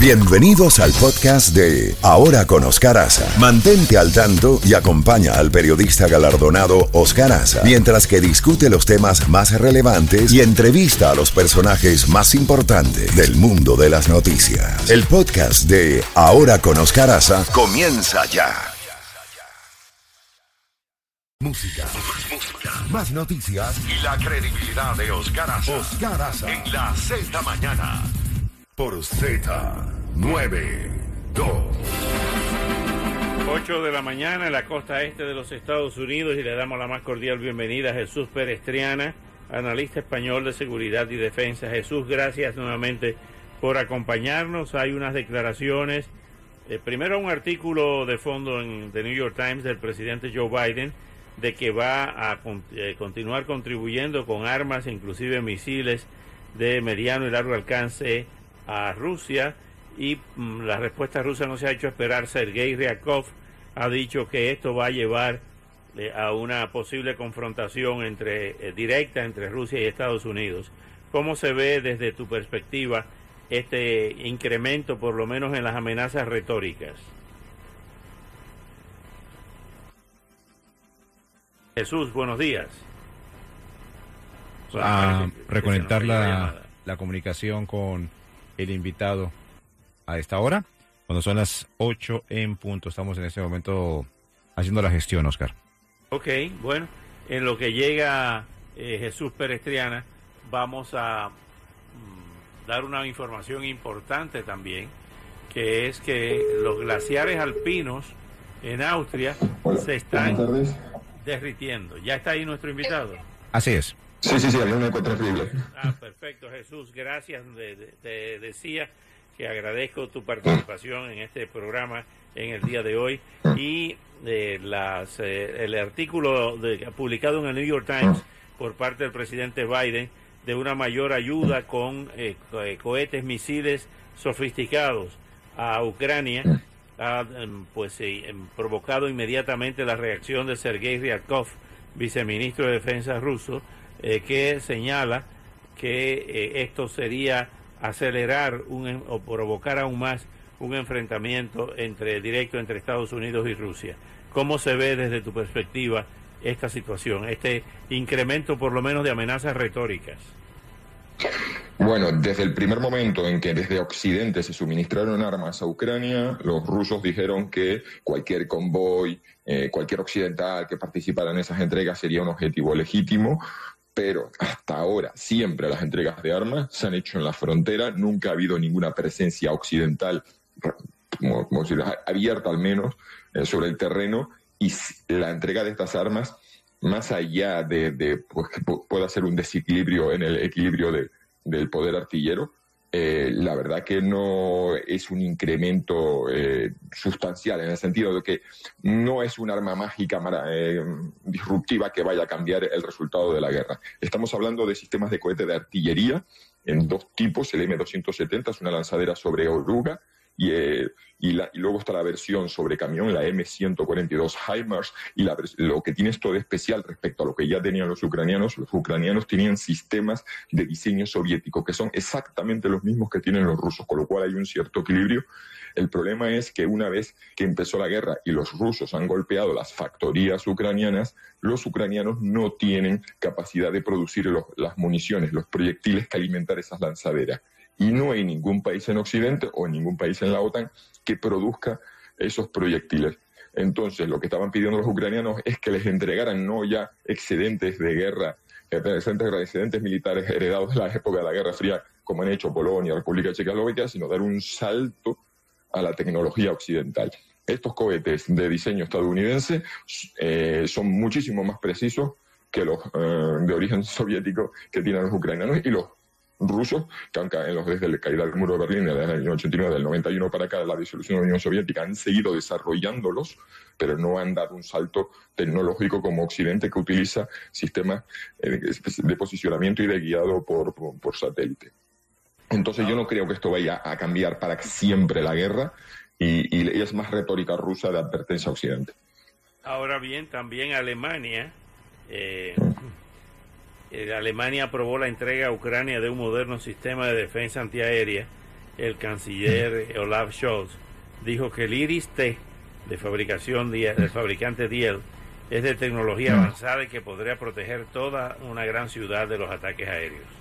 Bienvenidos al podcast de Ahora con Oscar Aza. Mantente al tanto y acompaña al periodista galardonado Oscar Aza mientras que discute los temas más relevantes y entrevista a los personajes más importantes del mundo de las noticias. El podcast de Ahora con Oscar Aza comienza ya. Música, más noticias y la credibilidad de Oscar Aza. Oscar en la Z mañana por Z92. 8 de la mañana en la costa este de los Estados Unidos y le damos la más cordial bienvenida a Jesús Perestriana, analista español de seguridad y defensa. Jesús, gracias nuevamente por acompañarnos. Hay unas declaraciones, eh, primero un artículo de fondo en The New York Times del presidente Joe Biden de que va a eh, continuar contribuyendo con armas, inclusive misiles de mediano y largo alcance a Rusia y mm, la respuesta rusa no se ha hecho esperar. Sergei Ryakov ha dicho que esto va a llevar eh, a una posible confrontación entre eh, directa entre Rusia y Estados Unidos. ¿Cómo se ve desde tu perspectiva este incremento, por lo menos en las amenazas retóricas? Jesús, buenos días. a reconectar la, la comunicación con el invitado a esta hora, cuando son las 8 en punto. Estamos en este momento haciendo la gestión, Oscar. Ok, bueno, en lo que llega eh, Jesús Perestriana, vamos a mm, dar una información importante también, que es que los glaciares alpinos en Austria se están derritiendo. ¿Ya está ahí nuestro invitado? Así es. Sí, sí, sí, había una terrible. Ah, perfecto, Jesús, gracias. Te decía que agradezco tu participación en este programa en el día de hoy y eh, las, eh, el artículo de, publicado en el New York Times por parte del presidente Biden de una mayor ayuda con eh, cohetes, misiles sofisticados a Ucrania ha em, pues em, provocado inmediatamente la reacción de Sergei Ryakov, viceministro de Defensa ruso, eh, que señala que eh, esto sería acelerar un, o provocar aún más un enfrentamiento entre directo entre Estados Unidos y Rusia. ¿Cómo se ve desde tu perspectiva esta situación, este incremento por lo menos de amenazas retóricas? Bueno, desde el primer momento en que desde Occidente se suministraron armas a Ucrania, los rusos dijeron que cualquier convoy, eh, cualquier occidental que participara en esas entregas sería un objetivo legítimo, pero hasta ahora siempre las entregas de armas se han hecho en la frontera, nunca ha habido ninguna presencia occidental, como, abierta al menos, eh, sobre el terreno, y la entrega de estas armas, más allá de, pues, que pueda ser un desequilibrio en el equilibrio del poder artillero, eh, la verdad que no es un incremento eh, sustancial en el sentido de que no es un arma mágica eh, disruptiva que vaya a cambiar el resultado de la guerra. Estamos hablando de sistemas de cohete de artillería en dos tipos. El M270 es una lanzadera sobre oruga y, eh, y, luego está la versión sobre camión, la M142 HIMARS, y lo que tiene esto de especial respecto a lo que ya tenían los ucranianos, los ucranianos tenían sistemas de diseño soviético que son exactamente los mismos que tienen los rusos, con lo cual hay un cierto equilibrio. El problema es que una vez que empezó la guerra y los rusos han golpeado las factorías ucranianas, los ucranianos no tienen capacidad de producir las municiones, los proyectiles que alimentar esas lanzaderas y no hay ningún país en Occidente o ningún país en la OTAN que produzca esos proyectiles. Entonces, lo que estaban pidiendo los ucranianos es que les entregaran no ya excedentes de guerra, excedentes, militares heredados de la época de la Guerra Fría, como han hecho Polonia, República Checoslovaquia, sino dar un salto a la tecnología occidental. Estos cohetes de diseño estadounidense eh, son muchísimo más precisos que los eh, de origen soviético que tienen los ucranianos y los rusos, que aunque en los, desde la caída del muro de Berlín en el año 89, del 91 para acá, la disolución de la Unión Soviética, han seguido desarrollándolos, pero no han dado un salto tecnológico como Occidente, que utiliza sistemas eh, de posicionamiento y de guiado por, por, satélite. Entonces yo no creo que esto vaya a cambiar para siempre la guerra y, y es más retórica rusa de advertencia a Occidente. Ahora bien, también Alemania eh, eh, Alemania aprobó la entrega a Ucrania de un moderno sistema de defensa antiaérea el canciller Olaf Scholz dijo que el Iris T de fabricación del fabricante Diel es de tecnología avanzada y que podría proteger toda una gran ciudad de los ataques aéreos.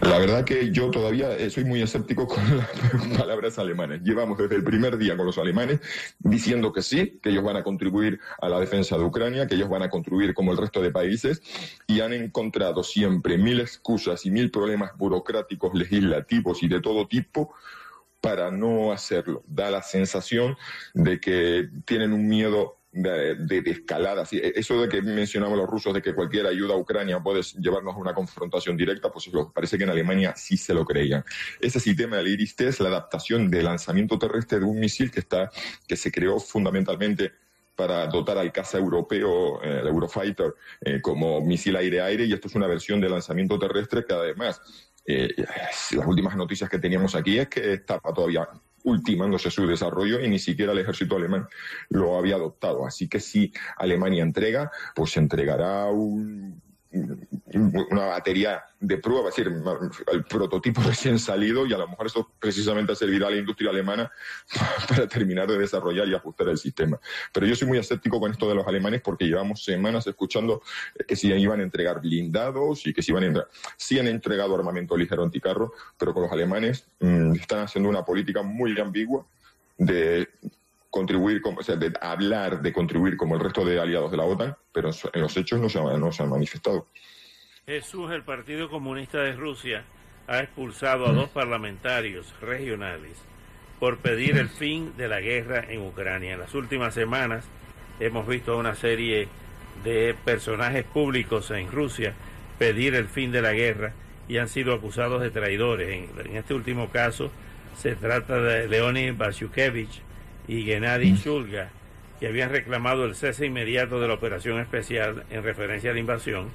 La verdad que yo todavía eh, soy muy escéptico con las palabras alemanas. Llevamos desde el primer día con los alemanes diciendo que sí, que ellos van a contribuir a la defensa de Ucrania, que ellos van a contribuir como el resto de países y han encontrado siempre mil excusas y mil problemas burocráticos, legislativos y de todo tipo para no hacerlo. Da la sensación de que tienen un miedo de, de, escalada. Eso de que mencionamos los rusos de que cualquier ayuda a Ucrania puede llevarnos a una confrontación directa, pues parece que en Alemania sí se lo creían. Ese sistema del IRIS-T es la adaptación del lanzamiento terrestre de un misil que, está, que se creó fundamentalmente para dotar al caza europeo, eh, el Eurofighter, eh, como misil aire-aire, y esto es una versión de lanzamiento terrestre que además eh, las últimas noticias que teníamos aquí es que estaba todavía ultimándose su desarrollo y ni siquiera el ejército alemán lo había adoptado. Así que si Alemania entrega, pues entregará un una batería de prueba, es decir, el prototipo recién salido y a lo mejor eso precisamente servirá a la industria alemana para terminar de desarrollar y ajustar el sistema. Pero yo soy muy escéptico con esto de los alemanes porque llevamos semanas escuchando que si iban a entregar blindados y que si iban a entrar. Sí han entregado armamento ligero anticarro, pero con los alemanes mm, están haciendo una política muy ambigua de contribuir, o sea, hablar de contribuir como el resto de aliados de la OTAN, pero en los hechos no se, no se han manifestado. Jesús, el Partido Comunista de Rusia ha expulsado a dos parlamentarios regionales por pedir el fin de la guerra en Ucrania. En las últimas semanas hemos visto una serie de personajes públicos en Rusia pedir el fin de la guerra y han sido acusados de traidores. En, este último caso se trata de Leonid Bashukevich, y Gennady Shulga, que habían reclamado el cese inmediato de la operación especial en referencia a la invasión,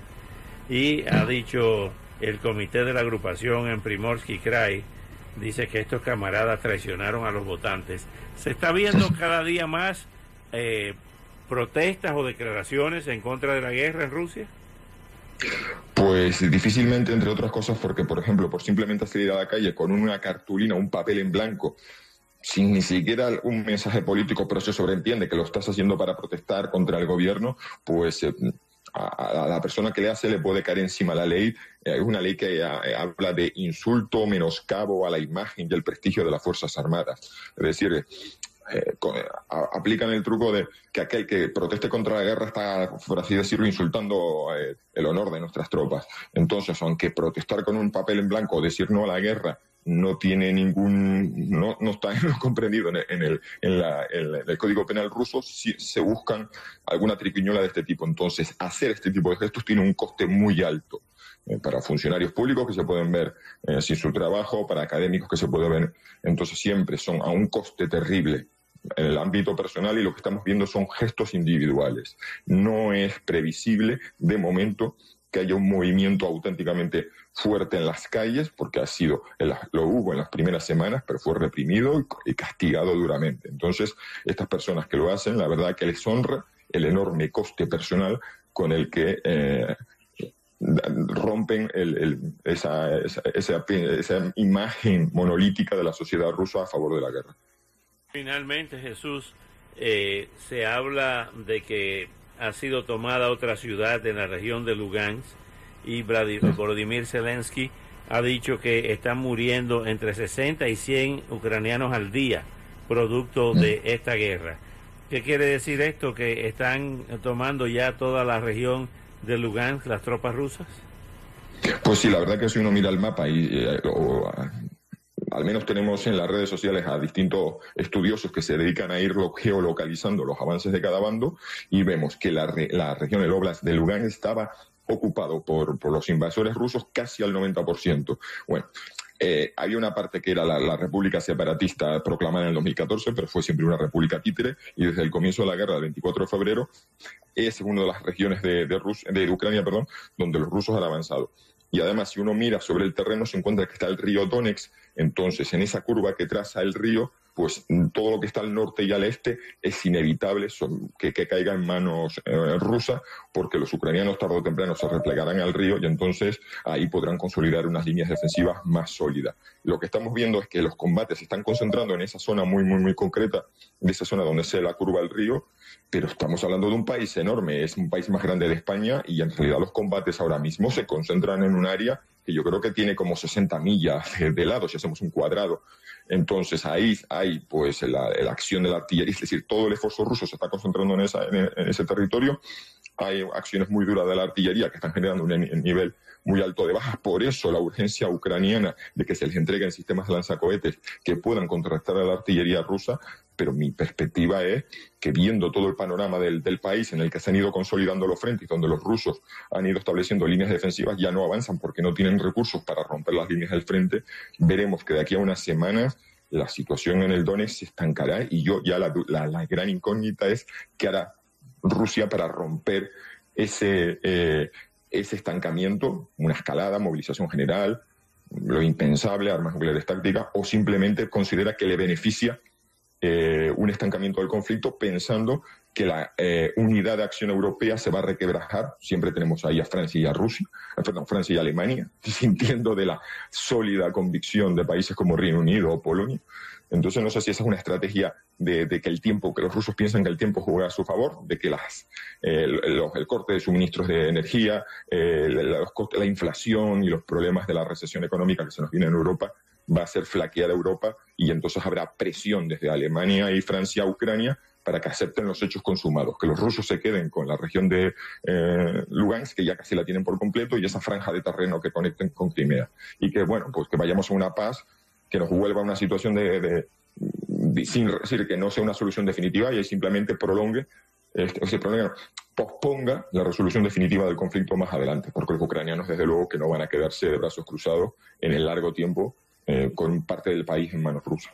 y ha dicho el comité de la agrupación en Primorsky Krai, dice que estos camaradas traicionaron a los votantes. ¿Se está viendo cada día más eh, protestas o declaraciones en contra de la guerra en Rusia? Pues difícilmente, entre otras cosas, porque, por ejemplo, por simplemente salir a la calle con una cartulina, un papel en blanco, sin ni siquiera un mensaje político, pero se sobreentiende que lo estás haciendo para protestar contra el gobierno, pues eh, a, la persona que le hace le puede caer encima la ley. Eh, es una ley que eh, habla de insulto, menoscabo a la imagen y el prestigio de las Fuerzas Armadas. Es decir, aplican el truco de que aquel que proteste contra la guerra está, por así decirlo, insultando el honor de nuestras tropas. Entonces, aunque protestar con un papel en blanco o decir no a la guerra no tiene ningún, no, no está comprendido en el, en, el, Código Penal ruso si se buscan alguna triquiñola de este tipo. Entonces, hacer este tipo de gestos tiene un coste muy alto eh, para funcionarios públicos que se pueden ver eh, sin su trabajo, para académicos que se pueden ver. Entonces, siempre son a un coste terrible en el ámbito personal y lo que estamos viendo son gestos individuales. No es previsible de momento que haya un movimiento auténticamente fuerte en las calles, porque ha sido, lo hubo en las primeras semanas, pero fue reprimido y castigado duramente. Entonces, estas personas que lo hacen, la verdad que les honra el enorme coste personal con el que eh, rompen esa, esa, imagen monolítica de la sociedad rusa a favor de la guerra. Finalmente, Jesús, eh, se habla de que ha sido tomada otra ciudad en la región de Lugansk y Vladimir Zelensky ha dicho que están muriendo entre 60 y 100 ucranianos al día producto de esta guerra. ¿Qué quiere decir esto? ¿Que están tomando ya toda la región de Lugansk las tropas rusas? Pues sí, la verdad que si uno mira el mapa y eh, al menos tenemos en las redes sociales a distintos estudiosos que se dedican a ir geolocalizando los avances de cada bando y vemos que la, la región, el Oblast de Lugansk estaba ocupado por, los invasores rusos casi al 90%. Bueno, eh, había una parte que era la, República Separatista proclamada en el 2014, pero fue siempre una república títere, y desde el comienzo de la guerra del 24 de febrero es una de las regiones de, de Ucrania perdón, donde los rusos han avanzado. Y además, si uno mira sobre el terreno, se encuentra que está el río Donetsk Entonces, en esa curva que traza el río, pues todo lo que está al norte y al este es inevitable que, caiga en manos eh, rusas, porque los ucranianos tarde o temprano se replegarán al río y entonces ahí podrán consolidar unas líneas defensivas más sólidas. Lo que estamos viendo es que los combates se están concentrando en esa zona muy, muy, muy concreta, de esa zona donde se la curva del río, pero estamos hablando de un país enorme, es un país más grande de España y en realidad los combates ahora mismo se concentran en un área que yo creo que tiene como 60 millas de lado, si hacemos un cuadrado. Entonces ahí hay pues la, acción de la artillería, es decir, todo el esfuerzo ruso se está concentrando en, esa, en, ese territorio. Hay acciones muy duras de la artillería que están generando un nivel muy alto de bajas. Por eso la urgencia ucraniana de que se les entreguen sistemas de lanzacohetes que puedan contrarrestar a la artillería rusa. Pero mi perspectiva es que viendo todo el panorama del, del país en el que se han ido consolidando los frentes, donde los rusos han ido estableciendo líneas defensivas, ya no avanzan porque no tienen recursos para romper las líneas del frente, veremos que de aquí a unas semanas la situación en el Donetsk se estancará y yo ya la, la, gran incógnita es qué hará Rusia para romper ese, eh, ese estancamiento, una escalada, movilización general, lo impensable, armas nucleares tácticas, o simplemente considera que le beneficia eh, un estancamiento del conflicto pensando que la eh, unidad de acción europea se va a requebrajar. Siempre tenemos ahí a Francia y a Rusia, eh, perdón, Francia y Alemania, sintiendo de la sólida convicción de países como Reino Unido o Polonia. Entonces no sé si esa es una estrategia de, que el tiempo, que los rusos piensan que el tiempo juega a su favor, de que las, el, corte de suministros de energía, la inflación y los problemas de la recesión económica que se nos viene en Europa va a ser flaquear Europa y entonces habrá presión desde Alemania y Francia a Ucrania para que acepten los hechos consumados, que los rusos se queden con la región de eh, Lugansk, que ya casi la tienen por completo, y esa franja de terreno que conecten con Crimea. Y que, bueno, pues que vayamos a una paz que nos vuelva a una situación de, sin decir que no sea una solución definitiva y simplemente prolongue, este, sea, posponga la resolución definitiva del conflicto más adelante, porque los ucranianos, desde luego, que no van a quedarse de brazos cruzados en el largo tiempo eh, con parte del país en manos rusas.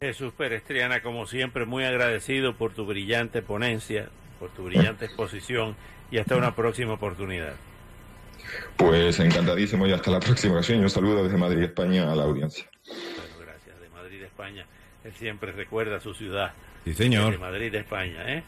Jesús Perestriana, como siempre, muy agradecido por tu brillante ponencia, por tu brillante exposición y hasta una próxima oportunidad. Pues encantadísimo y hasta la próxima ocasión. un saludo desde Madrid, España, a la audiencia. gracias. De Madrid, España. Él siempre recuerda su ciudad. Sí, señor. De Madrid, España, ¿eh?